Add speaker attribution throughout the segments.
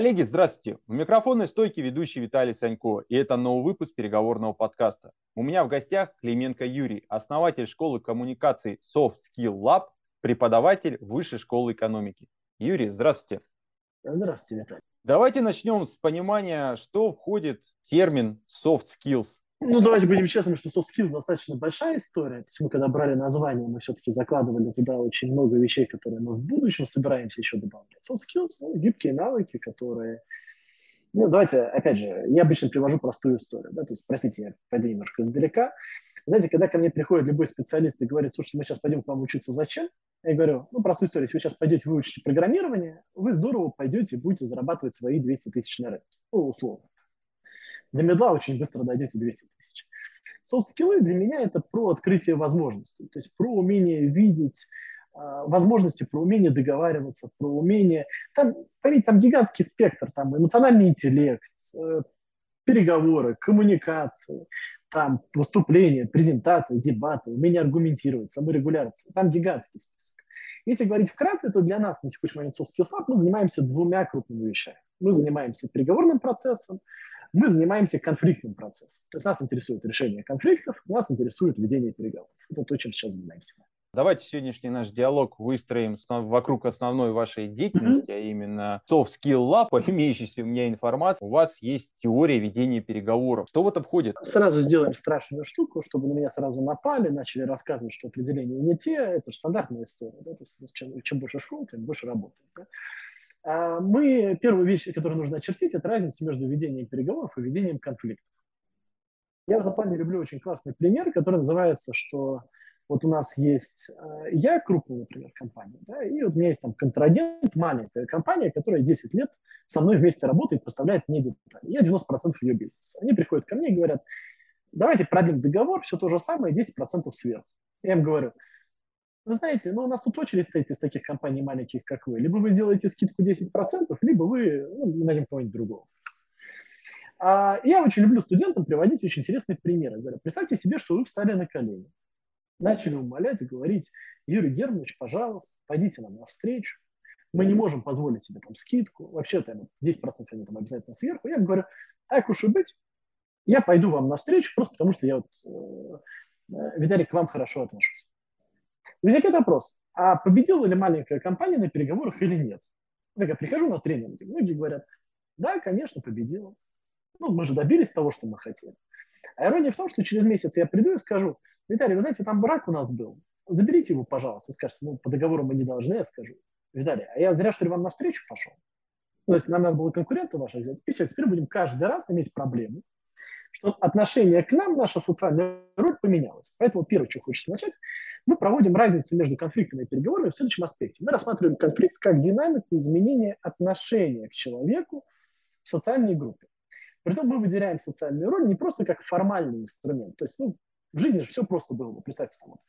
Speaker 1: Коллеги, здравствуйте! У микрофона стойки ведущий Виталий Санько, и это новый выпуск переговорного подкаста. У меня в гостях Клименко Юрий, основатель школы коммуникаций Soft Skill Lab, преподаватель Высшей школы экономики. Юрий, здравствуйте!
Speaker 2: Здравствуйте, Виталий.
Speaker 1: Давайте начнем с понимания, что входит в термин soft skills.
Speaker 2: Ну, давайте будем честными, что soft skills достаточно большая история. То есть мы, когда брали название, мы все-таки закладывали туда очень много вещей, которые мы в будущем собираемся еще добавлять. Soft skills, ну, гибкие навыки, которые... Ну, давайте, опять же, я обычно привожу простую историю. Да? То есть, простите, я пойду немножко издалека. Знаете, когда ко мне приходит любой специалист и говорит, слушайте, мы сейчас пойдем к вам учиться, зачем? Я говорю, ну, простую историю, если вы сейчас пойдете выучите программирование, вы здорово пойдете и будете зарабатывать свои 200 тысяч на рынке. Ну, условно. Для медла очень быстро дойдете 200 тысяч. Софт-скиллы для меня это про открытие возможностей, то есть про умение видеть э, возможности, про умение договариваться, про умение... Там, поверьте, там гигантский спектр, там эмоциональный интеллект, э, переговоры, коммуникации, там выступления, презентации, дебаты, умение аргументировать, саморегуляция. Там гигантский список. Если говорить вкратце, то для нас на текущий момент Up мы занимаемся двумя крупными вещами. Мы занимаемся переговорным процессом, мы занимаемся конфликтным процессом. То есть нас интересует решение конфликтов, нас интересует ведение переговоров. Это то, чем сейчас занимаемся.
Speaker 1: Давайте сегодняшний наш диалог выстроим вокруг основной вашей деятельности, mm-hmm. а именно Soft Skill Lab, по имеющейся у меня информации. У вас есть теория ведения переговоров. Что в это входит?
Speaker 2: Сразу сделаем страшную штуку, чтобы на меня сразу напали, начали рассказывать, что определения не те. Это стандартная история. Да? То есть, чем, чем больше школ, тем больше работает. Да? А мы, первую вещь, которую нужно очертить, это разница между ведением переговоров и ведением конфликтов. Я в этом плане люблю очень классный пример, который называется, что вот у нас есть э, я, крупная, например, компания, да, и вот у меня есть там контрагент, маленькая компания, которая 10 лет со мной вместе работает, поставляет мне детали. Я 90% ее бизнеса. Они приходят ко мне и говорят, давайте продлим договор, все то же самое, 10% сверху. Я им говорю, вы знаете, ну, у нас тут очередь стоит из таких компаний маленьких, как вы. Либо вы сделаете скидку 10%, либо вы ну, найдем кого-нибудь другого. А я очень люблю студентам приводить очень интересные примеры. Говорю, представьте себе, что вы встали на колени, начали умолять и говорить, Юрий Германович, пожалуйста, пойдите нам навстречу. Мы не можем позволить себе там скидку. Вообще-то 10% они там обязательно сверху. Я говорю, так уж и быть, я пойду вам навстречу, просто потому что я вот, э, э Виталий, к вам хорошо отношусь. Возникает вопрос, а победила ли маленькая компания на переговорах или нет? Так я прихожу на тренинги, многие говорят, да, конечно, победила. Ну, мы же добились того, что мы хотели. А ирония в том, что через месяц я приду и скажу, Виталий, вы знаете, там брак у нас был, заберите его, пожалуйста. Вы скажете, ну, по договору мы не должны, я скажу. Виталий, а я зря, что ли, вам навстречу пошел? То есть нам надо было конкурента ваших взять. И все, теперь будем каждый раз иметь проблему, что отношение к нам, наша социальная роль поменялась. Поэтому первое, что хочется начать, мы проводим разницу между конфликтами и переговорами в следующем аспекте. Мы рассматриваем конфликт как динамику изменения отношения к человеку в социальной группе. Притом мы выделяем социальную роль не просто как формальный инструмент. То есть ну, в жизни же все просто было. Представьте, там, вот,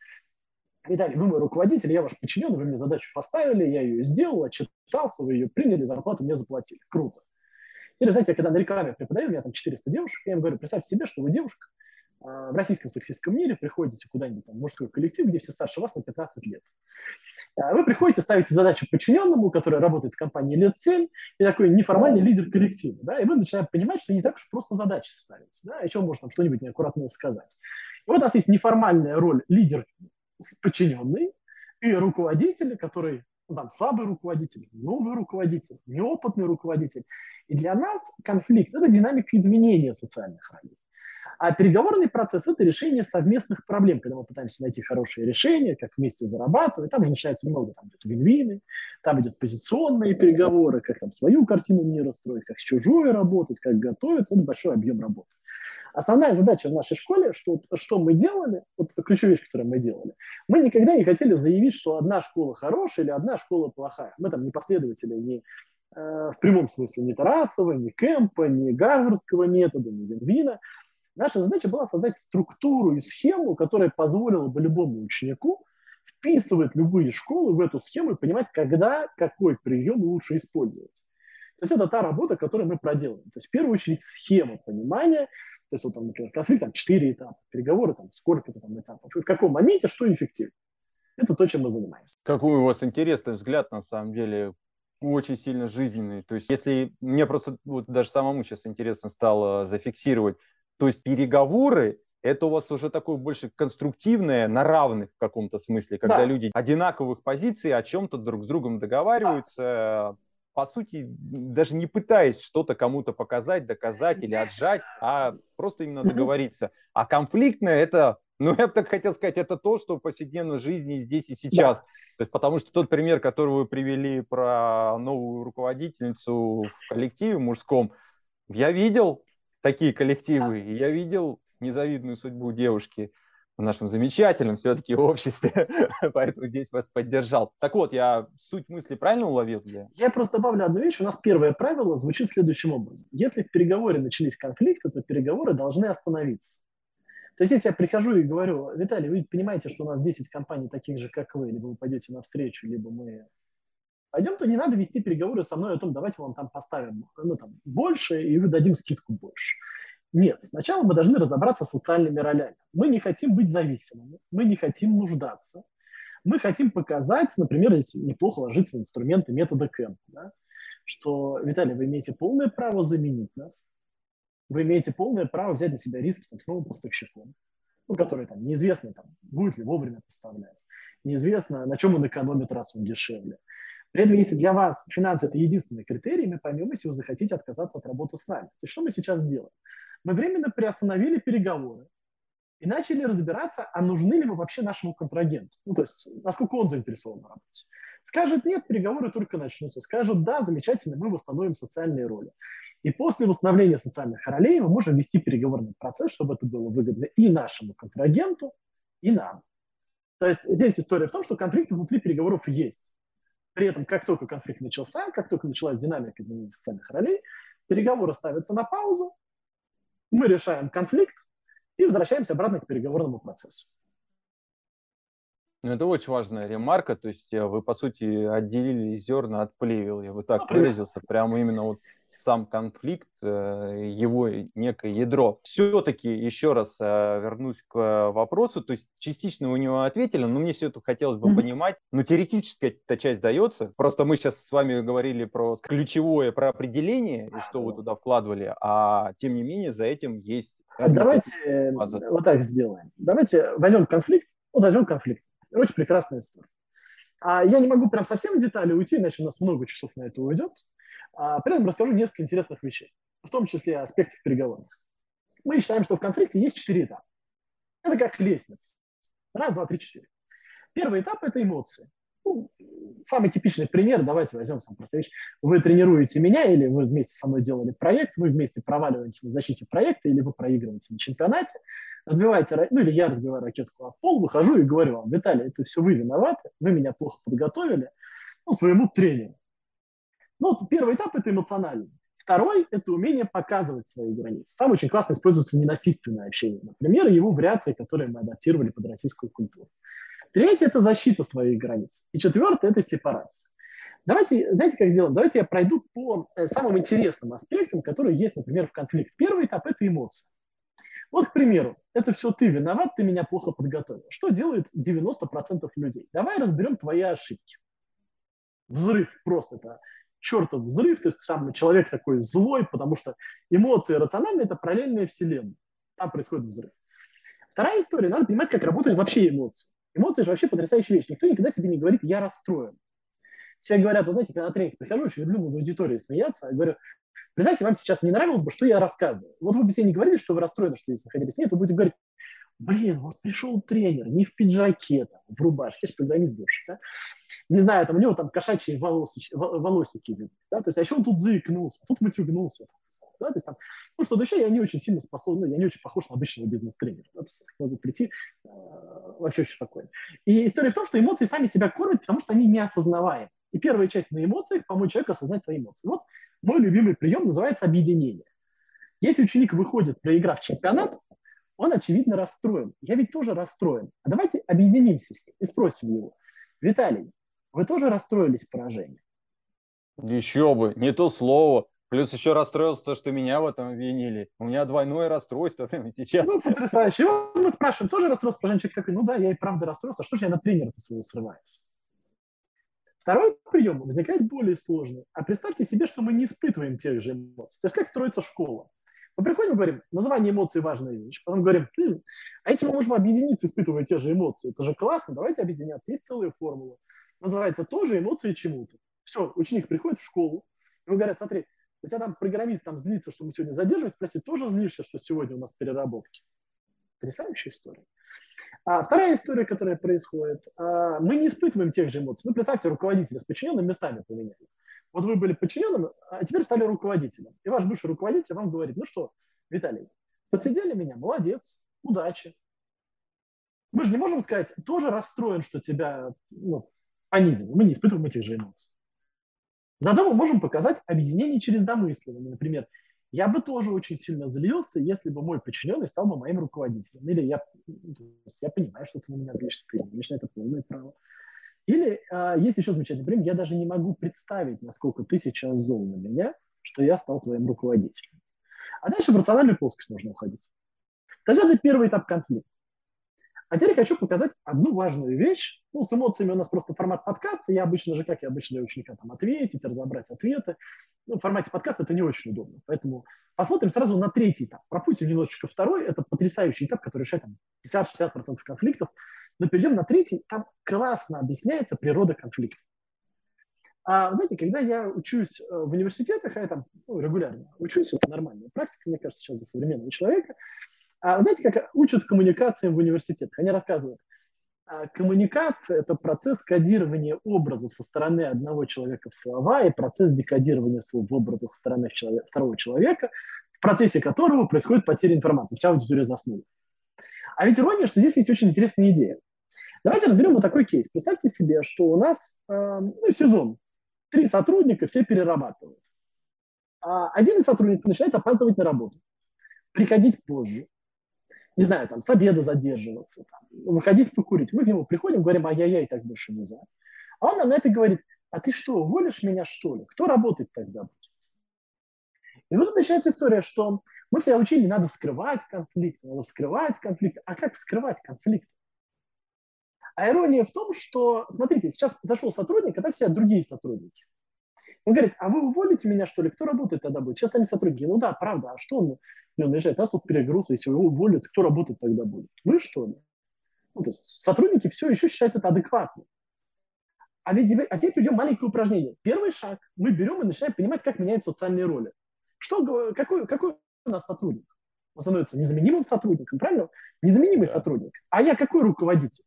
Speaker 2: Виталий, вы мой руководитель, я ваш подчиненный, вы мне задачу поставили, я ее сделал, отчитался, вы ее приняли, зарплату мне заплатили. Круто. Или, знаете, я когда на рекламе преподаю, у меня там 400 девушек, я им говорю, представьте себе, что вы девушка, в российском сексистском мире приходите куда-нибудь там, в мужской коллектив, где все старше вас на 15 лет. А, вы приходите, ставите задачу подчиненному, который работает в компании лет 7, и такой неформальный лидер коллектива. Да, и вы начинаете понимать, что не так уж просто задачи ставить. Да, и чем можно что-нибудь неаккуратное сказать. И вот у нас есть неформальная роль лидер подчиненный и руководитель, который ну, там слабый руководитель, новый руководитель, неопытный руководитель. И для нас конфликт – это динамика изменения социальных ролей. А переговорный процесс – это решение совместных проблем, когда мы пытаемся найти хорошие решения, как вместе зарабатывать. Там уже начинается много, там идут вин там идут позиционные переговоры, как там свою картину мира строить, как с чужой работать, как готовиться. Это большой объем работы. Основная задача в нашей школе, что, что мы делали, вот ключевая вещь, которую мы делали, мы никогда не хотели заявить, что одна школа хорошая или одна школа плохая. Мы там не последователи ни э, в прямом смысле ни Тарасова, ни Кэмпа, ни Гарвардского метода, ни Винвина. Наша задача была создать структуру и схему, которая позволила бы любому ученику вписывать любые школы в эту схему и понимать, когда какой прием лучше использовать. То есть это та работа, которую мы проделаем. То есть в первую очередь схема понимания, то есть вот там, например, конфликт, там, 4 этапа, переговоры, там, сколько-то там этапов, и в каком моменте что эффективно. Это то, чем мы занимаемся.
Speaker 1: Какой у вас интересный взгляд, на самом деле, очень сильно жизненные. То есть если мне просто вот даже самому сейчас интересно стало зафиксировать, то есть переговоры это у вас уже такое больше конструктивное, на равных в каком-то смысле, когда да. люди одинаковых позиций о чем-то друг с другом договариваются, да. по сути, даже не пытаясь что-то кому-то показать, доказать Здесь... или отжать, а просто именно договориться. А конфликтное это, ну, я бы так хотел сказать, это то, что в повседневной жизни здесь и сейчас. Да. То есть, потому что тот пример, который вы привели про новую руководительницу в коллективе мужском, я видел такие коллективы, и я видел незавидную судьбу девушки в нашем замечательном все-таки обществе, поэтому здесь вас поддержал. Так вот, я суть мысли правильно уловил?
Speaker 2: Я? я просто добавлю одну вещь. У нас первое правило звучит следующим образом. Если в переговоре начались конфликты, то переговоры должны остановиться. То есть, если я прихожу и говорю, Виталий, вы понимаете, что у нас 10 компаний таких же, как вы, либо вы пойдете навстречу, либо мы пойдем, то не надо вести переговоры со мной о том, давайте вам там поставим ну, там, больше, и дадим скидку больше. Нет, сначала мы должны разобраться с социальными ролями. Мы не хотим быть зависимыми, мы не хотим нуждаться. Мы хотим показать, например, здесь неплохо ложится инструменты метода Кэмп, да, что, Виталий, вы имеете полное право заменить нас, вы имеете полное право взять на себя риски там, с новым поставщиком, ну, который там неизвестно, там, будет ли вовремя поставлять, неизвестно, на чем он экономит, раз он дешевле. При этом, если для вас финансы – это единственный критерий, мы поймем, если вы захотите отказаться от работы с нами. То есть что мы сейчас делаем? мы временно приостановили переговоры и начали разбираться, а нужны ли мы вообще нашему контрагенту. Ну, то есть, насколько он заинтересован в работе. Скажет нет, переговоры только начнутся. Скажут да, замечательно, мы восстановим социальные роли. И после восстановления социальных ролей мы можем вести переговорный процесс, чтобы это было выгодно и нашему контрагенту, и нам. То есть здесь история в том, что конфликты внутри переговоров есть. При этом, как только конфликт начался, как только началась динамика изменения социальных ролей, переговоры ставятся на паузу, мы решаем конфликт и возвращаемся обратно к переговорному процессу.
Speaker 1: Ну, это очень важная ремарка, то есть э, вы, по сути, отделили зерна от плевел, я бы так ну, выразился, прямо именно вот сам конфликт, э, его некое ядро. Все-таки еще раз э, вернусь к вопросу, то есть частично вы него ответили, но мне все это хотелось бы понимать. Ну, теоретически эта часть дается, просто мы сейчас с вами говорили про ключевое, про определение, и что вы туда вкладывали, а тем не менее за этим есть...
Speaker 2: Давайте база. вот так сделаем. Давайте возьмем конфликт, вот возьмем конфликт. Очень прекрасная история. А я не могу прям совсем в детали уйти, иначе у нас много часов на это уйдет. А при этом расскажу несколько интересных вещей, в том числе аспектов переговоров. Мы считаем, что в конфликте есть четыре этапа. Это как лестница. Раз, два, три, четыре. Первый этап – это эмоции. Ну, самый типичный пример, давайте возьмем сам простую вещь. Вы тренируете меня, или вы вместе со мной делали проект, вы вместе проваливаетесь на защите проекта, или вы проигрываете на чемпионате, разбиваете, ну или я разбиваю ракетку о пол, выхожу и говорю вам, Виталий, это все вы виноваты, вы меня плохо подготовили, ну, своему тренеру. Ну, вот первый этап – это эмоциональный. Второй – это умение показывать свои границы. Там очень классно используется ненасильственное общение. Например, его вариации, которые мы адаптировали под российскую культуру. Третье – это защита своих границ. И четвертое – это сепарация. Давайте, знаете, как сделаем? Давайте я пройду по э, самым интересным аспектам, которые есть, например, в конфликте. Первый этап – это эмоции. Вот, к примеру, это все ты виноват, ты меня плохо подготовил. Что делает 90% людей? Давай разберем твои ошибки. Взрыв просто это чертов взрыв, то есть сам человек такой злой, потому что эмоции рациональные – это параллельная вселенная. Там происходит взрыв. Вторая история, надо понимать, как работают вообще эмоции. Эмоции же вообще потрясающая вещь. Никто никогда себе не говорит «я расстроен». Все говорят, вы знаете, когда на тренинг прихожу, очень люблю в аудитории смеяться, я говорю, представьте, вам сейчас не нравилось бы, что я рассказываю. Вот вы бы себе не говорили, что вы расстроены, что здесь находились. Нет, вы будете говорить, блин, вот пришел тренер, не в пиджаке, там, в рубашке, программист бывший, да? не знаю, там у него там кошачьи волосики, волосики да, то есть, а еще он тут заикнулся, тут матюгнулся, да, то есть там, ну, что-то еще я не очень сильно способен, я не очень похож на обычного бизнес-тренера, да, то есть могу прийти э, вообще очень спокойно. И история в том, что эмоции сами себя кормят, потому что они неосознаваемы. И первая часть на эмоциях – помочь человеку осознать свои эмоции. Вот мой любимый прием называется объединение. Если ученик выходит, проиграв чемпионат, он, очевидно, расстроен. Я ведь тоже расстроен. А давайте объединимся с ним и спросим его. Виталий, вы тоже расстроились поражением?
Speaker 1: Еще бы, не то слово. Плюс еще расстроился то, что меня в этом обвинили. У меня двойное расстройство прямо сейчас.
Speaker 2: Ну, потрясающе. И мы спрашиваем, тоже расстроился поражение? Человек такой, ну да, я и правда расстроился. Что же я на тренера-то своего срываешь? Второй прием возникает более сложный. А представьте себе, что мы не испытываем тех же эмоций. То есть как строится школа? Мы приходим и говорим, название эмоций – важная вещь. Потом говорим, хм, а если мы можем объединиться, испытывая те же эмоции, это же классно, давайте объединяться. Есть целая формула. Называется тоже эмоции чему-то. Все, ученик приходит в школу, ему говорят, смотри, у тебя там программист там злится, что мы сегодня задерживаемся, спроси, тоже злишься, что сегодня у нас переработки? Потрясающая история. А вторая история, которая происходит, а, мы не испытываем тех же эмоций. Ну, представьте, руководителя с подчиненным местами поменяли. Вот вы были подчиненным, а теперь стали руководителем. И ваш бывший руководитель вам говорит, ну что, Виталий, подсидели меня, молодец, удачи. Мы же не можем сказать, тоже расстроен, что тебя ну, понизили. Мы не испытываем этих же эмоций. Зато мы можем показать объединение через домысливание. Например, я бы тоже очень сильно злился, если бы мой подчиненный стал бы моим руководителем. Или я, ну, я понимаю, что ты на меня злишься, ты имеешь на это полное право. Или а, есть еще замечательный пример, я даже не могу представить, насколько ты сейчас зол на меня, что я стал твоим руководителем. А дальше в рациональную плоскость можно уходить. То есть это первый этап конфликта. А теперь хочу показать одну важную вещь. Ну, с эмоциями у нас просто формат подкаста. Я обычно же, как я обычно для ученика, там, ответить, разобрать ответы. Ну, в формате подкаста это не очень удобно. Поэтому посмотрим сразу на третий этап. Пропустим немножечко второй. Это потрясающий этап, который решает там, 50-60% конфликтов. Но перейдем на третий. Там классно объясняется природа конфликта. А знаете, когда я учусь э, в университетах, а я там ну, регулярно учусь, это нормальная практика, мне кажется, сейчас для современного человека – а знаете, как учат коммуникациям в университетах? Они рассказывают, а, коммуникация – это процесс кодирования образов со стороны одного человека в слова и процесс декодирования слов в образы со стороны человека, второго человека, в процессе которого происходит потеря информации. Вся аудитория заснула. А ведь ирония, что здесь есть очень интересная идея. Давайте разберем вот такой кейс. Представьте себе, что у нас э, ну, сезон. Три сотрудника, все перерабатывают. А один из сотрудников начинает опаздывать на работу, приходить позже, не знаю, там, с обеда задерживаться, там, выходить покурить. Мы к нему приходим, говорим, ай-яй-яй, так больше нельзя. А он нам на это говорит, а ты что, уволишь меня, что ли? Кто работать тогда будет? И вот начинается история, что мы все учили, надо вскрывать конфликт, надо вскрывать конфликт. А как вскрывать конфликт? А ирония в том, что, смотрите, сейчас зашел сотрудник, а так все другие сотрудники. Он говорит, а вы уволите меня, что ли? Кто работает тогда будет? Сейчас они сотрудники. Ну да, правда, а что он? Он наезжает, нас тут перегруз, если его уволят, кто работать тогда будет? Вы что ли? Ну, то есть сотрудники все еще считают это адекватно. А ведь а теперь придем маленькое упражнение. Первый шаг. Мы берем и начинаем понимать, как меняются социальные роли. Что, какой, какой у нас сотрудник? Он становится незаменимым сотрудником, правильно? Незаменимый да. сотрудник. А я какой руководитель?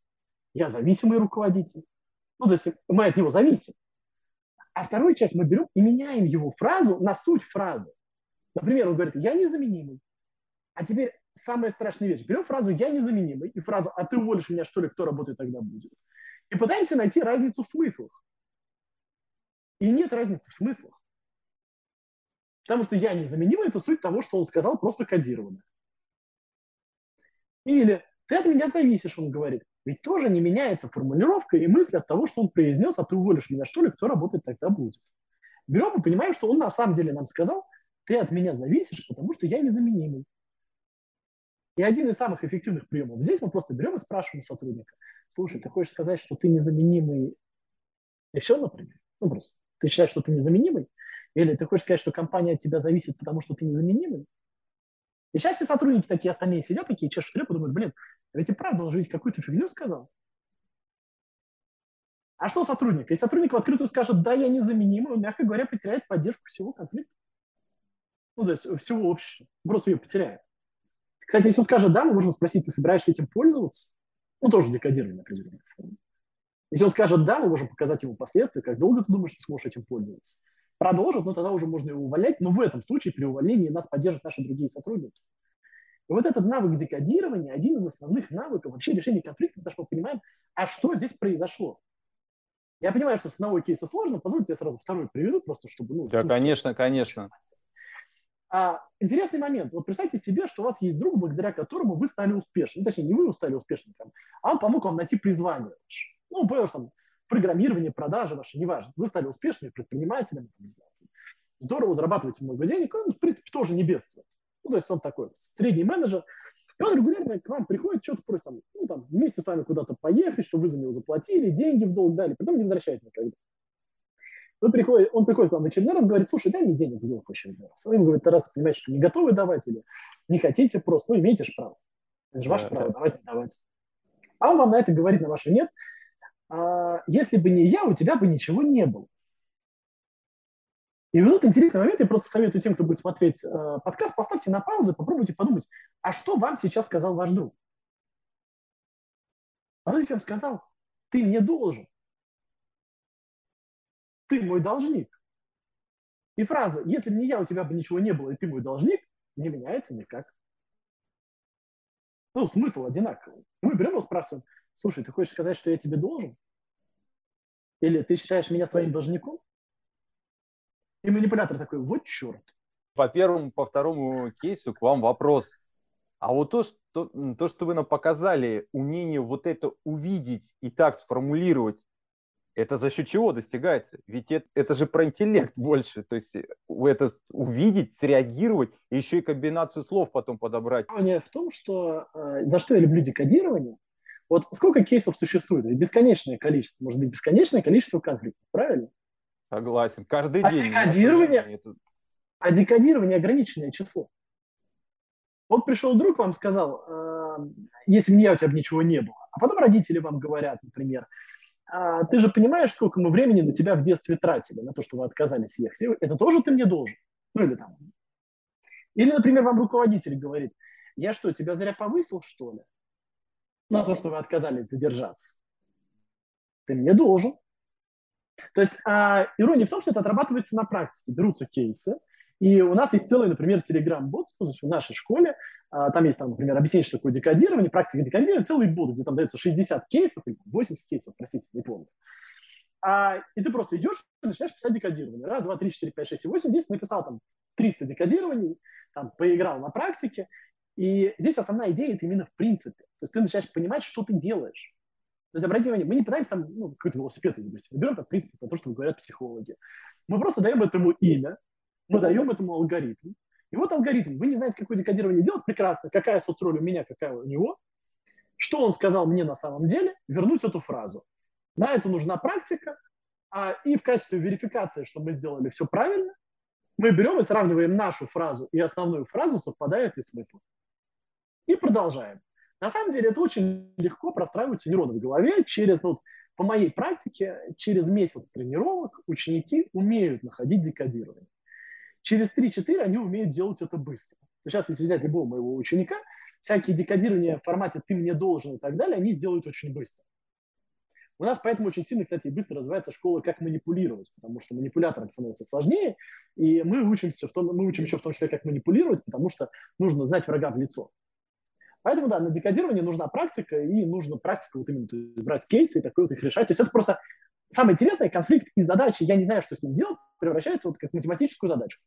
Speaker 2: Я зависимый руководитель. Ну, то есть мы от него зависим. А вторую часть мы берем и меняем его фразу на суть фразы. Например, он говорит, я незаменимый. А теперь самая страшная вещь. Берем фразу «я незаменимый» и фразу «а ты уволишь меня, что ли, кто работает тогда будет?» И пытаемся найти разницу в смыслах. И нет разницы в смыслах. Потому что «я незаменимый» – это суть того, что он сказал, просто кодированно. Или «ты от меня зависишь», он говорит. Ведь тоже не меняется формулировка и мысль от того, что он произнес, а ты уволишь меня, что ли, кто работать тогда будет. Берем и понимаем, что он на самом деле нам сказал, ты от меня зависишь, потому что я незаменимый. И один из самых эффективных приемов. Здесь мы просто берем и спрашиваем сотрудника, слушай, ты хочешь сказать, что ты незаменимый и все, например? Ну, просто ты считаешь, что ты незаменимый? Или ты хочешь сказать, что компания от тебя зависит, потому что ты незаменимый? И сейчас все сотрудники такие остальные сидят, такие чешут репу, думают, блин, а ведь и правда, он же ведь какую-то фигню сказал. А что сотрудник? Если сотрудник в открытую скажет, да, я незаменимый, он, мягко говоря, потеряет поддержку всего конфликта. Ну, то есть всего общества. Просто ее потеряет. Кстати, если он скажет да, мы можем спросить, ты собираешься этим пользоваться? Ну, тоже декодирование определенной формы. Если он скажет да, мы можем показать ему последствия, как долго ты думаешь, ты сможешь этим пользоваться. Продолжит, ну тогда уже можно его увольнять, но в этом случае при увольнении нас поддержат наши другие сотрудники. И вот этот навык декодирования один из основных навыков вообще решения конфликта, потому что мы понимаем, а что здесь произошло. Я понимаю, что с одного кейса сложно, позвольте я сразу второй приведу, просто чтобы... Ну,
Speaker 1: да, конечно, конечно.
Speaker 2: А, интересный момент. Вот представьте себе, что у вас есть друг, благодаря которому вы стали успешным. Ну, точнее, не вы стали успешником, а он помог вам найти призвание. Ну, потому что там программирование, продажи ваши, неважно. Вы стали успешными предпринимателями, не знаю, здорово зарабатываете много денег, он, в принципе, тоже не бедствует. Ну, то есть он такой средний менеджер, и он регулярно к вам приходит, что-то просит, там, ну, там, вместе с вами куда-то поехать, чтобы вы за него заплатили, деньги в долг дали, потом не возвращает никогда. Вы приходит, он приходит к вам в очередной раз, говорит, слушай, дай мне денег в долг в очередной раз. Вы ему говорите, раз понимаете, что не готовы давать или не хотите просто, ну, имеете же право. Это же ваше да, право, да. давать, не давать. А он вам на это говорит, на ваше нет. А, если бы не я, у тебя бы ничего не было. И вот тут интересный момент, я просто советую тем, кто будет смотреть э, подкаст, поставьте на паузу попробуйте подумать, а что вам сейчас сказал ваш друг? А он сказал, ты мне должен. Ты мой должник. И фраза «если бы не я, у тебя бы ничего не было, и ты мой должник» не меняется никак. Ну, смысл одинаковый. Мы берем и спрашиваем, слушай, ты хочешь сказать, что я тебе должен? Или ты считаешь меня своим должником? И манипулятор такой, вот черт.
Speaker 1: По первому, по второму кейсу к вам вопрос. А вот то, что, то, что вы нам показали, умение вот это увидеть и так сформулировать, это за счет чего достигается? Ведь это, это же про интеллект больше. То есть это увидеть, среагировать, и еще и комбинацию слов потом подобрать.
Speaker 2: В том, что э, за что я люблю декодирование, вот сколько кейсов существует? Бесконечное количество. Может быть, бесконечное количество конфликтов, правильно?
Speaker 1: Согласен. Каждый
Speaker 2: а
Speaker 1: день.
Speaker 2: Декодирование. А декодирование ограниченное число. Вот пришел друг, вам сказал, э, если бы не я, у тебя бы ничего не было. А потом родители вам говорят, например, а, ты же понимаешь, сколько мы времени на тебя в детстве тратили, на то, что вы отказались ехать. Это тоже ты мне должен. Ну или там. Или, например, вам руководитель говорит, я что, тебя зря повысил, что ли? На то, что вы отказались задержаться. Ты мне должен. То есть а, ирония в том, что это отрабатывается на практике. Берутся кейсы, и у нас есть целый, например, Telegram-бот в нашей школе. А, там есть, там, например, объяснение, что такое декодирование, практика декодирования, целый бот, где там дается 60 кейсов, или 80 кейсов, простите, не помню. А, и ты просто идешь и начинаешь писать декодирование. Раз, два, три, четыре, пять, шесть, восемь, десять. Написал там 300 декодирований, там, поиграл на практике. И здесь основная идея – это именно в принципе. То есть ты начинаешь понимать, что ты делаешь. То есть, обратите внимание, мы не пытаемся там, ну, какой-то велосипед изобрести. Мы берем там, в принципе, то, что говорят психологи. Мы просто даем этому имя, мы даем этому алгоритм. И вот алгоритм. Вы не знаете, какое декодирование делать, прекрасно. Какая соцроль у меня, какая у него. Что он сказал мне на самом деле, вернуть эту фразу. На это нужна практика. А, и в качестве верификации, что мы сделали все правильно, мы берем и сравниваем нашу фразу и основную фразу, совпадает ли смысл. И продолжаем. На самом деле это очень легко простраивается нейроны в голове через, ну, по моей практике, через месяц тренировок ученики умеют находить декодирование. Через 3-4 они умеют делать это быстро. Сейчас, если взять любого моего ученика, всякие декодирования в формате «ты мне должен» и так далее, они сделают очень быстро. У нас поэтому очень сильно, кстати, и быстро развивается школа «Как манипулировать», потому что манипуляторам становится сложнее, и мы учимся в том, мы учим еще в том числе, как манипулировать, потому что нужно знать врага в лицо. Поэтому, да, на декодирование нужна практика, и нужно практику вот именно брать кейсы и такой вот их решать. То есть это просто самое интересное, конфликт и задачи, я не знаю, что с ним делать, превращается вот как математическую задачу.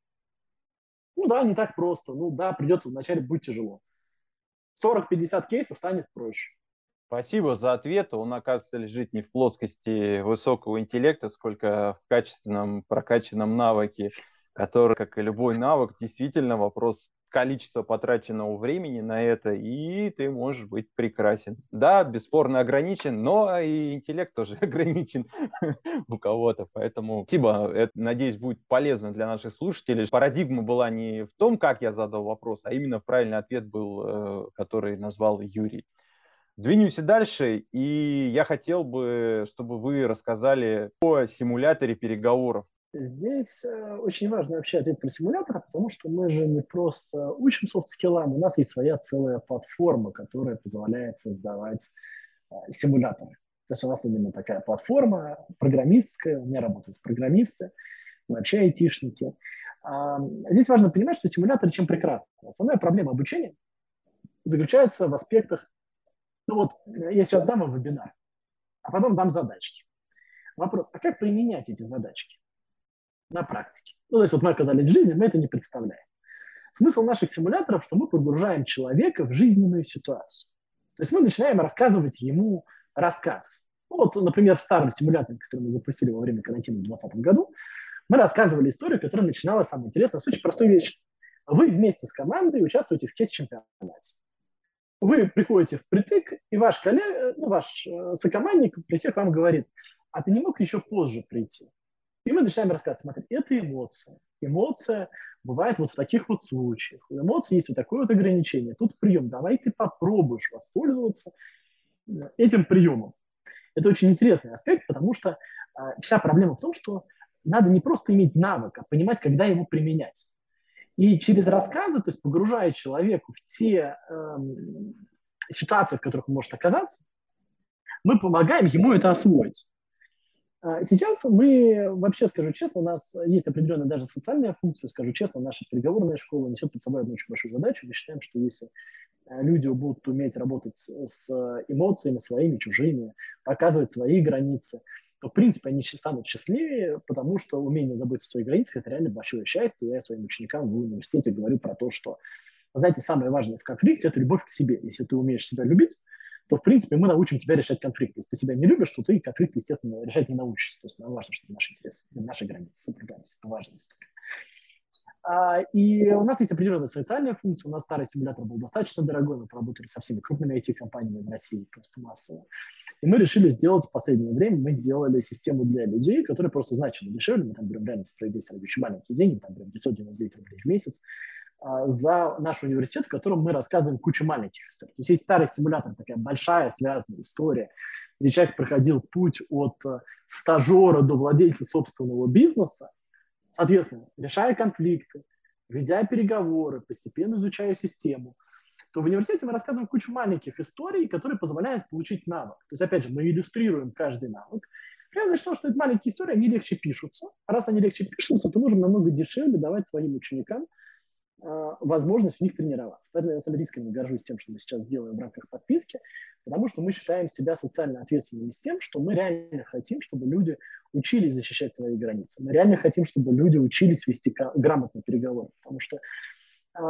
Speaker 2: Ну да, не так просто. Ну да, придется вначале будет тяжело. 40-50 кейсов станет проще.
Speaker 1: Спасибо за ответ. Он, оказывается, лежит не в плоскости высокого интеллекта, сколько в качественном прокачанном навыке, который, как и любой навык, действительно вопрос количество потраченного времени на это, и ты можешь быть прекрасен. Да, бесспорно ограничен, но и интеллект тоже ограничен у кого-то, поэтому спасибо, это, надеюсь, будет полезно для наших слушателей. Парадигма была не в том, как я задал вопрос, а именно правильный ответ был, э, который назвал Юрий. Двинемся дальше, и я хотел бы, чтобы вы рассказали о симуляторе переговоров.
Speaker 2: Здесь э, очень важно вообще ответить про симулятор, потому что мы же не просто учим софт-скиллам, у нас есть своя целая платформа, которая позволяет создавать э, симуляторы. То есть у нас именно такая платформа программистская, у меня работают программисты, вообще айтишники. Здесь важно понимать, что симуляторы чем прекрасны. Основная проблема обучения заключается в аспектах, ну вот я сейчас дам вам вебинар, а потом дам задачки. Вопрос, а как применять эти задачки? На практике. Ну, то есть вот мы оказались в жизни, мы это не представляем. Смысл наших симуляторов, что мы погружаем человека в жизненную ситуацию. То есть мы начинаем рассказывать ему рассказ. Ну, вот, например, в старом симуляторе, который мы запустили во время карантина в 2020 году, мы рассказывали историю, которая начиналась, самое интересное, с очень простой вещи. Вы вместе с командой участвуете в кейс-чемпионате. Вы приходите в притык, и ваш коллега, ну, ваш э, сокомандник при всех вам говорит, а ты не мог еще позже прийти? И мы начинаем рассказывать, смотри, это эмоция. Эмоция бывает вот в таких вот случаях. У эмоций есть вот такое вот ограничение. Тут прием. Давай ты попробуешь воспользоваться э, этим приемом. Это очень интересный аспект, потому что э, вся проблема в том, что надо не просто иметь навык, а понимать, когда его применять. И через рассказы, то есть погружая человеку в те э, ситуации, в которых он может оказаться, мы помогаем ему это освоить. А сейчас мы, вообще скажу честно, у нас есть определенная даже социальная функция, скажу честно, наша переговорная школа несет под собой одну очень большую задачу. Мы считаем, что если э, люди будут уметь работать с эмоциями своими, чужими, показывать свои границы, то, в принципе, они станут счастливее, потому что умение заботиться о своих границах – это реально большое счастье. Я своим ученикам в университете говорю про то, что, знаете, самое важное в конфликте – это любовь к себе. Если ты умеешь себя любить, то, в принципе, мы научим тебя решать конфликты. Если ты себя не любишь, то ты конфликты, естественно, решать не научишься. То есть нам важно, чтобы наши интересы, наши границы соблюдались. Это важная история. А, и у нас есть определенная социальная функция. У нас старый симулятор был достаточно дорогой. Мы поработали со всеми крупными IT-компаниями в России, просто массово. И мы решили сделать в последнее время, мы сделали систему для людей, которая просто значимо дешевле. Мы там берем реально справедливости очень маленькие деньги, там берем 999 рублей в месяц. А, за наш университет, в котором мы рассказываем кучу маленьких историй. То есть есть старый симулятор, такая большая связанная история, где человек проходил путь от э, стажера до владельца собственного бизнеса, соответственно, решая конфликты, ведя переговоры, постепенно изучая систему, то в университете мы рассказываем кучу маленьких историй, которые позволяют получить навык. То есть, опять же, мы иллюстрируем каждый навык. Прямо за что, эти маленькие истории, они легче пишутся. А раз они легче пишутся, то нужно намного дешевле давать своим ученикам возможность в них тренироваться. Поэтому я на самом горжусь тем, что мы сейчас делаем в рамках подписки, потому что мы считаем себя социально ответственными с тем, что мы реально хотим, чтобы люди учились защищать свои границы. Мы реально хотим, чтобы люди учились вести грамотно переговоры, потому что э,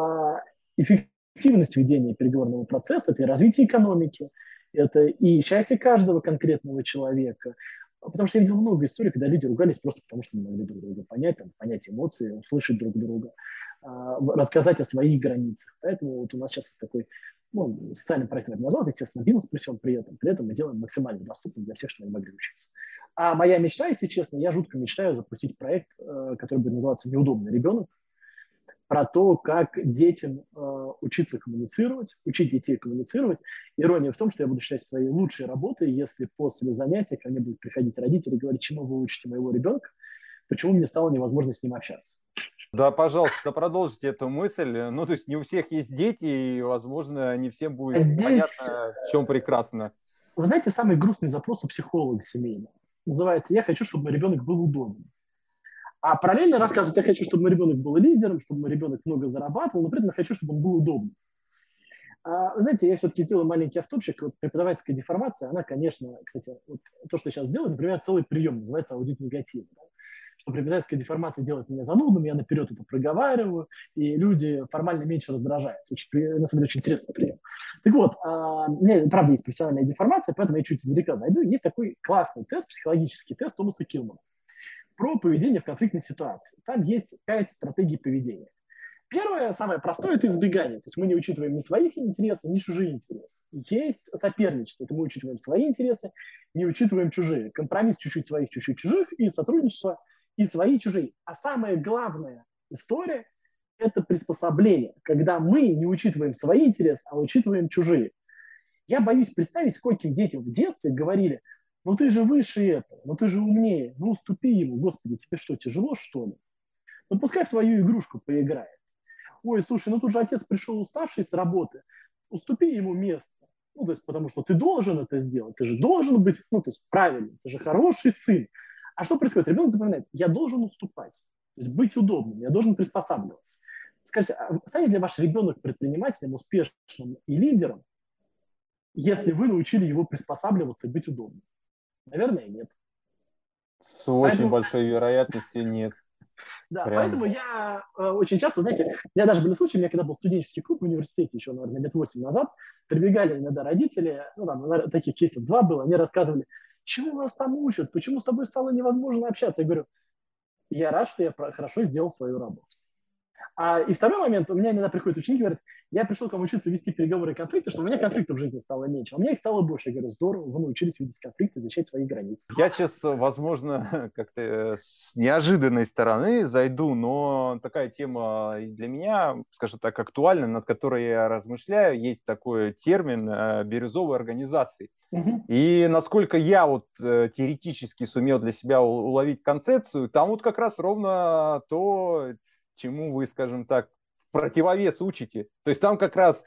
Speaker 2: эффективность ведения переговорного процесса – это и развитие экономики, это и счастье каждого конкретного человека, Потому что я видел много историй, когда люди ругались просто потому, что не могли друг друга понять, там, понять эмоции, услышать друг друга. А, рассказать о своих границах. Поэтому вот у нас сейчас есть такой ну, социальный проект, я назвал, естественно, бизнес при всем при этом. При этом мы делаем максимально доступным для всех, чтобы они могли учиться. А моя мечта, если честно, я жутко мечтаю запустить проект, э, который будет называться «Неудобный ребенок», про то, как детям э, учиться коммуницировать, учить детей коммуницировать. Ирония в том, что я буду считать своей лучшей работой, если после занятия ко мне будут приходить родители и говорить, чему вы учите моего ребенка, почему мне стало невозможно с ним общаться.
Speaker 1: Да, пожалуйста, продолжите эту мысль. Ну, то есть не у всех есть дети, и, возможно, не всем будет Здесь... понятно, в чем прекрасно.
Speaker 2: Вы знаете, самый грустный запрос у психолога семейного называется «Я хочу, чтобы мой ребенок был удобным». А параллельно рассказывают, я хочу, чтобы мой ребенок был лидером, чтобы мой ребенок много зарабатывал, но при этом я хочу, чтобы он был удобным. А, знаете, я все-таки сделаю маленький автопчик. Вот преподавательская деформация, она, конечно, кстати, вот то, что я сейчас делаю, например, целый прием, называется аудит негатива. Да? что преподавательская деформация делает меня занудным, я наперед это проговариваю, и люди формально меньше раздражаются. Очень, на самом деле, очень интересный прием. Так вот, а, у меня, правда, есть профессиональная деформация, поэтому я чуть издалека зайду. Есть такой классный тест, психологический тест Томаса Килмана про поведение в конфликтной ситуации. Там есть пять стратегий поведения. Первое, самое простое, это избегание. То есть мы не учитываем ни своих интересов, ни чужие интересы. Есть соперничество, это мы учитываем свои интересы, не учитываем чужие. Компромисс чуть-чуть своих, чуть-чуть чужих, и сотрудничество и свои, и чужие. А самая главная история – это приспособление, когда мы не учитываем свои интересы, а учитываем чужие. Я боюсь представить, скольким детям в детстве говорили, ну ты же выше этого, ну ты же умнее, ну уступи ему, господи, тебе что, тяжело что ли? Ну пускай в твою игрушку поиграет. Ой, слушай, ну тут же отец пришел уставший с работы, уступи ему место. Ну, то есть, потому что ты должен это сделать, ты же должен быть, ну, то есть, правильно, ты же хороший сын. А что происходит? Ребенок запоминает, я должен уступать, то есть быть удобным, я должен приспосабливаться. Скажите, а станет ли ваш ребенок предпринимателем, успешным и лидером, если вы научили его приспосабливаться и быть удобным? Наверное, нет.
Speaker 1: С очень поэтому, большой кстати, вероятностью нет.
Speaker 2: Да, Прям. поэтому я э, очень часто, знаете, меня даже были случаи, у меня когда был студенческий клуб в университете, еще, наверное, лет 8 назад, прибегали иногда родители, ну, там, таких кейсов два было, они рассказывали, чему вас там учат, почему с тобой стало невозможно общаться. Я говорю, я рад, что я хорошо сделал свою работу. А, и второй момент, у меня иногда приходят ученики и говорят, я пришел к вам учиться вести переговоры и конфликты, чтобы у меня конфликтов в жизни стало меньше. А у меня их стало больше. Я говорю, здорово, вы научились видеть конфликты, защищать свои границы.
Speaker 1: Я сейчас, возможно, как-то э, с неожиданной стороны зайду, но такая тема для меня, скажем так, актуальна, над которой я размышляю. Есть такой термин э, бирюзовой организации. Угу. И насколько я вот э, теоретически сумел для себя уловить концепцию, там вот как раз ровно то, чему вы, скажем так, противовес учите. То есть там как раз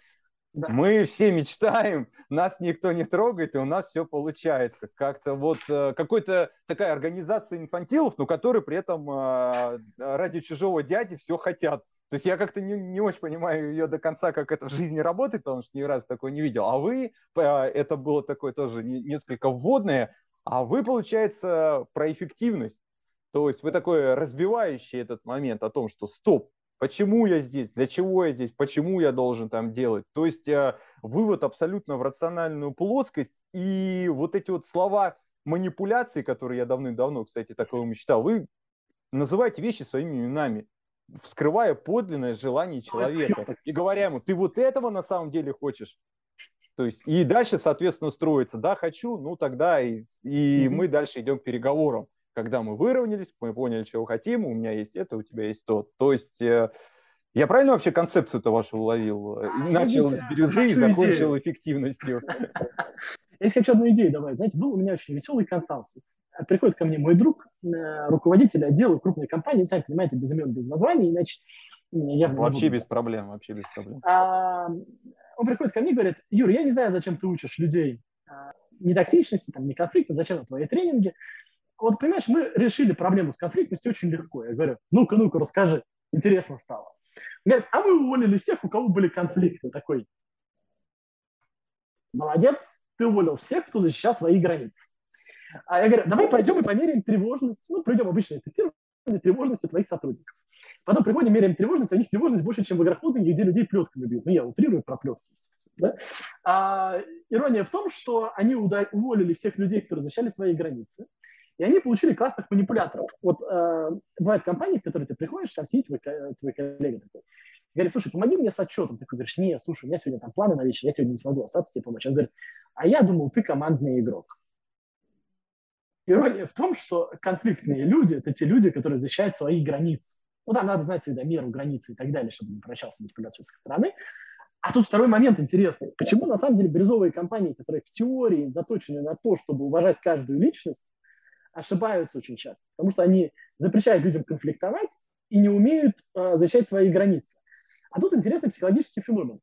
Speaker 1: да. мы все мечтаем, нас никто не трогает, и у нас все получается. Как-то вот э, какой-то такая организация инфантилов, но которые при этом э, ради чужого дяди все хотят. То есть я как-то не, не очень понимаю ее до конца, как это в жизни работает, потому что ни разу такое не видел. А вы, э, это было такое тоже несколько вводное, а вы, получается, про эффективность. То есть вы такой разбивающий этот момент о том, что стоп, почему я здесь, для чего я здесь, почему я должен там делать. То есть э, вывод абсолютно в рациональную плоскость, и вот эти вот слова манипуляции, которые я давным-давно, кстати, такого читал, вы называете вещи своими именами, вскрывая подлинное желание человека и говоря ему, ты вот этого на самом деле хочешь. То есть и дальше, соответственно, строится, да, хочу, ну тогда и, и mm-hmm. мы дальше идем к переговорам когда мы выровнялись, мы поняли, чего хотим, у меня есть это, у тебя есть то. То есть э, я правильно вообще концепцию-то вашу уловил? А, Начал с бирюзы и закончил идею. эффективностью.
Speaker 2: Я хочу одну идею добавить. Знаете, был у меня очень веселый консалтинг. Приходит ко мне мой друг, э, руководитель отдела крупной компании, сами понимаете, без имен, без названий, иначе
Speaker 1: я Вообще без проблем, вообще без проблем.
Speaker 2: А, он приходит ко мне и говорит, Юр, я не знаю, зачем ты учишь людей не токсичности, там, не конфликта, зачем твои тренинги вот понимаешь, мы решили проблему с конфликтностью очень легко. Я говорю, ну-ка, ну-ка, расскажи, интересно стало. Говорят, а мы уволили всех, у кого были конфликты. Такой, молодец, ты уволил всех, кто защищал свои границы. А я говорю, давай пойдем и померяем тревожность. Ну, пройдем обычное тестирование тревожности твоих сотрудников. Потом приходим, меряем тревожность, а у них тревожность больше, чем в агрохолдинге, где людей плетками бьют. Ну, я утрирую про плетки, естественно. Да? А, ирония в том, что они уволили всех людей, которые защищали свои границы, и они получили классных манипуляторов. Вот э, бывают компании, в которые ты приходишь, там сидит твой, твой коллега такой, говорит, слушай, помоги мне с отчетом. Ты говоришь, не, слушай, у меня сегодня там планы на вечер, я сегодня не смогу остаться тебе помочь. Он говорит, а я думал, ты командный игрок. Ирония в том, что конфликтные люди – это те люди, которые защищают свои границы. Ну, там надо знать всегда меру, границы и так далее, чтобы не прощался манипуляцию с их стороны. А тут второй момент интересный. Почему на самом деле бирюзовые компании, которые в теории заточены на то, чтобы уважать каждую личность, ошибаются очень часто, потому что они запрещают людям конфликтовать и не умеют э, защищать свои границы. А тут интересный психологический феномен.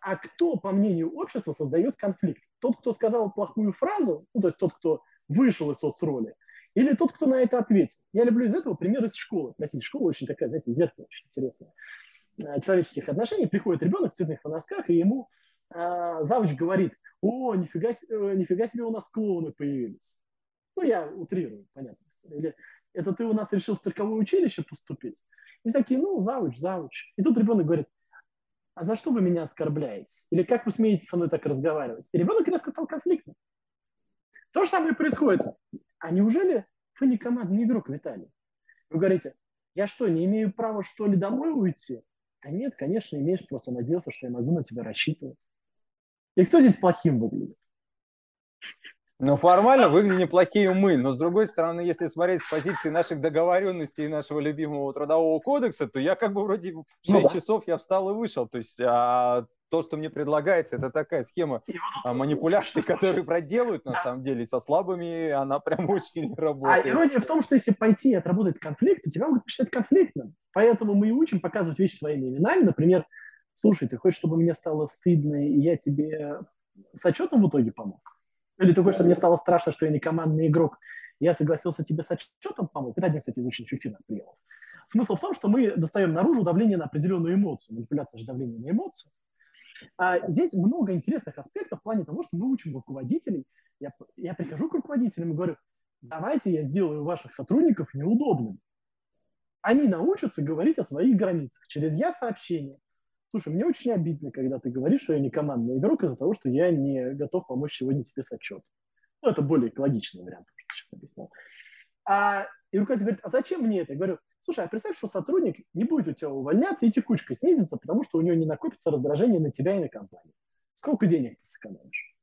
Speaker 2: А кто, по мнению общества, создает конфликт? Тот, кто сказал плохую фразу, ну, то есть тот, кто вышел из соцроли, или тот, кто на это ответил? Я люблю из этого пример из школы. Простите, школа очень такая, знаете, зеркало очень интересное. Э, человеческих отношений. Приходит ребенок в цветных носках, и ему э, завуч говорит, о, нифига, э, нифига себе у нас клоуны появились. Ну, я утрирую, понятно. Или это ты у нас решил в цирковое училище поступить? И такие, ну, завуч, завуч. И тут ребенок говорит, а за что вы меня оскорбляете? Или как вы смеете со мной так разговаривать? И ребенок резко стал конфликтным. То же самое происходит. А неужели вы не командный игрок, Виталий? Вы говорите, я что, не имею права, что ли, домой уйти? Да нет, конечно, имеешь, просто надеялся, что я могу на тебя рассчитывать. И кто здесь плохим выглядит?
Speaker 1: Ну, формально выглядят неплохие мы, но с другой стороны, если смотреть с позиции наших договоренностей и нашего любимого трудового кодекса, то я как бы вроде в 6 ну, да. часов я встал и вышел. То есть а то, что мне предлагается, это такая схема а, манипуляций, которые проделывают на самом деле, со слабыми она прям очень сильно а работает.
Speaker 2: А ирония в том, что если пойти и отработать конфликт, то тебя могут посчитать конфликтным. Поэтому мы и учим показывать вещи своими именами. Например, слушай, ты хочешь, чтобы мне стало стыдно, и я тебе с отчетом в итоге помог? Или такой, что мне стало страшно, что я не командный игрок, я согласился тебе с отчетом помочь. Это один, кстати, из очень эффективных приемов. Смысл в том, что мы достаем наружу давление на определенную эмоцию. Манипуляция же давление на эмоцию. А здесь много интересных аспектов в плане того, что мы учим руководителей. Я, я прихожу к руководителям и говорю, давайте я сделаю ваших сотрудников неудобными. Они научатся говорить о своих границах через я-сообщение, Слушай, мне очень обидно, когда ты говоришь, что я не командный игрок из-за того, что я не готов помочь сегодня тебе с отчетом. Ну, это более экологичный вариант, что сейчас объяснял. А, и руководитель говорит, а зачем мне это? Я говорю, Слушай, а представь, что сотрудник не будет у тебя увольняться, и текучка снизится, потому что у него не накопится раздражение на тебя и на компанию. Сколько денег ты сэкономишь?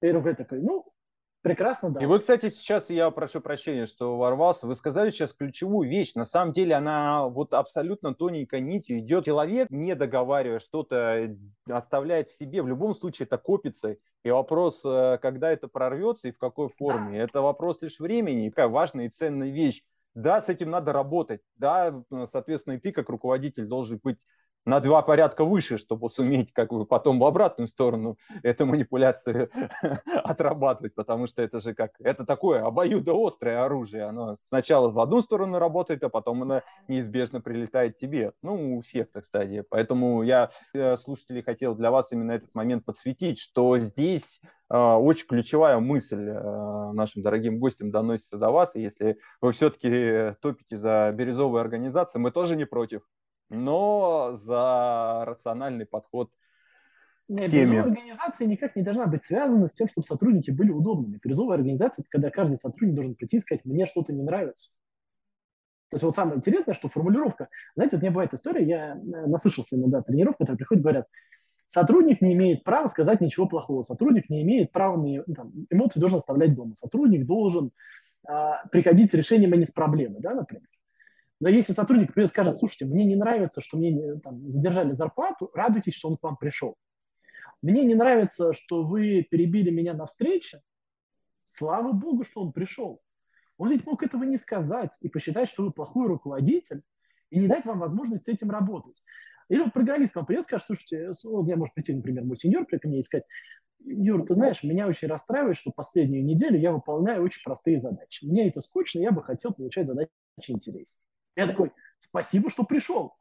Speaker 2: И руководитель такой, ну, Прекрасно, да.
Speaker 1: И вы, кстати, сейчас, я прошу прощения, что ворвался, вы сказали сейчас ключевую вещь. На самом деле она вот абсолютно тоненькой нитью идет. Человек, не договаривая что-то, оставляет в себе. В любом случае это копится. И вопрос, э, когда это прорвется и в какой форме, это вопрос лишь времени. Какая важная и ценная вещь. Да, с этим надо работать. Да, соответственно, и ты как руководитель должен быть на два порядка выше, чтобы суметь как бы потом в обратную сторону эту манипуляцию отрабатывать, потому что это же как, это такое обоюдоострое оружие, оно сначала в одну сторону работает, а потом оно неизбежно прилетает тебе, ну, у всех, так сказать, поэтому я, э, слушатели, хотел для вас именно этот момент подсветить, что здесь э, очень ключевая мысль э, нашим дорогим гостям доносится до вас, и если вы все-таки топите за бирюзовые организации, мы тоже не против, но за рациональный подход
Speaker 2: к теме. организация никак не должна быть связана с тем, чтобы сотрудники были удобными. Бирюзовая организация – это когда каждый сотрудник должен прийти и сказать, мне что-то не нравится. То есть вот самое интересное, что формулировка, знаете, вот у меня бывает история, я э, наслышался иногда тренеров, которые приходят и говорят, сотрудник не имеет права сказать ничего плохого, сотрудник не имеет права, ну, там, эмоции должен оставлять дома, сотрудник должен а, приходить с решением, а не с проблемой, да, например. Но если сотрудник, например, скажет, слушайте, мне не нравится, что мне там, задержали зарплату, радуйтесь, что он к вам пришел. Мне не нравится, что вы перебили меня на встрече, слава богу, что он пришел. Он ведь мог этого не сказать и посчитать, что вы плохой руководитель, и не дать вам возможность с этим работать. Или вот программист вам придет, скажет, слушайте, у меня может прийти, например, мой сеньор ко мне и сказать, Юр, ты знаешь, меня очень расстраивает, что последнюю неделю я выполняю очень простые задачи. Мне это скучно, я бы хотел получать задачи интереснее. Я такой, спасибо, что пришел.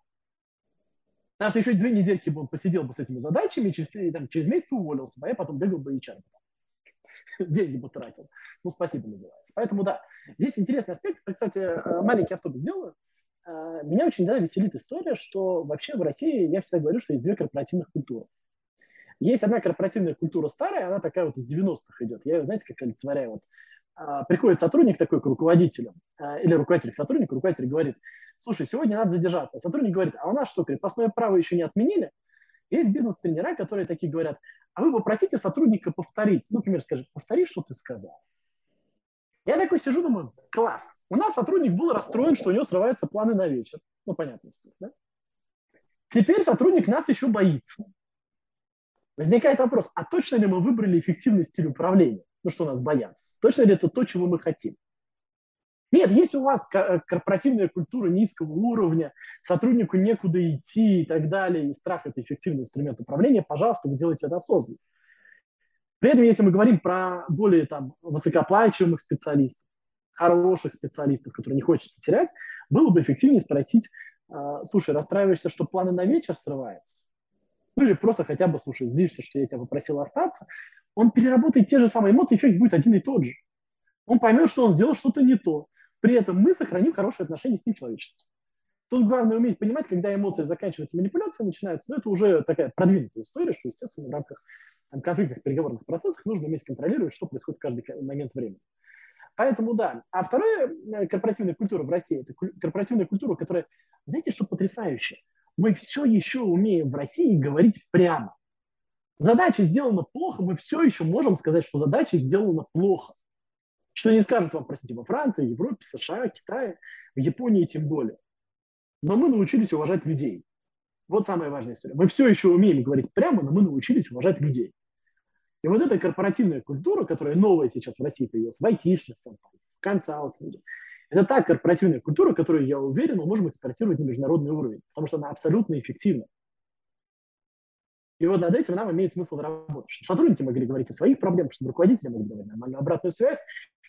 Speaker 2: Потому что еще две недельки бы он посидел бы с этими задачами, и через, там, через месяц уволился бы, а я потом бегал бы и HR. Деньги бы тратил. Ну, спасибо называется. Поэтому да, здесь интересный аспект. Кстати, э, маленький автобус сделаю. Э, меня очень да, веселит история, что вообще в России, я всегда говорю, что есть две корпоративных культуры. Есть одна корпоративная культура старая, она такая вот из 90-х идет. Я ее, знаете, как олицетворяю. Вот приходит сотрудник такой к руководителю, а, или руководитель к сотруднику, руководитель говорит, слушай, сегодня надо задержаться. Сотрудник говорит, а у нас что, крепостное право еще не отменили? Есть бизнес-тренера, которые такие говорят, а вы попросите сотрудника повторить. Ну, например, скажет, повтори, что ты сказал. Я такой сижу, думаю, класс. У нас сотрудник был расстроен, что у него срываются планы на вечер. Ну, понятно, история, да? Теперь сотрудник нас еще боится. Возникает вопрос, а точно ли мы выбрали эффективный стиль управления? Ну что нас боятся? Точно ли это то, чего мы хотим? Нет, если у вас э, корпоративная культура низкого уровня, сотруднику некуда идти и так далее, и страх – это эффективный инструмент управления, пожалуйста, вы делаете это осознанно. При этом, если мы говорим про более там, высокооплачиваемых специалистов, хороших специалистов, которые не хочется терять, было бы эффективнее спросить, «А, слушай, расстраиваешься, что планы на вечер срываются? Ну или просто хотя бы, слушай, злишься, что я тебя попросил остаться, он переработает те же самые эмоции, эффект будет один и тот же. Он поймет, что он сделал что-то не то. При этом мы сохраним хорошие отношения с ним человечеством. Тут главное уметь понимать, когда эмоции заканчиваются, манипуляция начинается, но это уже такая продвинутая история, что, естественно, в рамках там, конфликтных переговорных процессов нужно уметь контролировать, что происходит в каждый момент времени. Поэтому да. А вторая э, корпоративная культура в России – это корпоративная культура, которая, знаете, что потрясающе? Мы все еще умеем в России говорить прямо задача сделана плохо, мы все еще можем сказать, что задача сделана плохо. Что не скажут вам, простите, во Франции, Европе, США, Китае, в Японии тем более. Но мы научились уважать людей. Вот самая важная история. Мы все еще умеем говорить прямо, но мы научились уважать людей. И вот эта корпоративная культура, которая новая сейчас в России появилась, в айтишных компаниях, в консалтинге, это та корпоративная культура, которую, я уверен, мы можем экспортировать на международный уровень, потому что она абсолютно эффективна. И вот над этим нам имеет смысл работать, чтобы сотрудники могли говорить о своих проблемах, чтобы руководители могли давать нормальную обратную связь,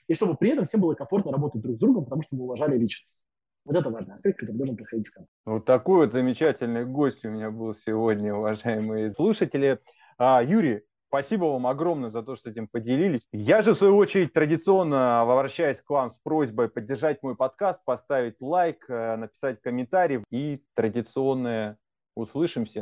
Speaker 2: и чтобы при этом всем было комфортно работать друг с другом, потому что мы уважали личность. Вот это важный аспект, который должен происходить в команде.
Speaker 1: Вот такой вот замечательный гость у меня был сегодня, уважаемые слушатели. А, Юрий, Спасибо вам огромное за то, что этим поделились. Я же, в свою очередь, традиционно обращаюсь к вам с просьбой поддержать мой подкаст, поставить лайк, э, написать комментарий и традиционное услышимся.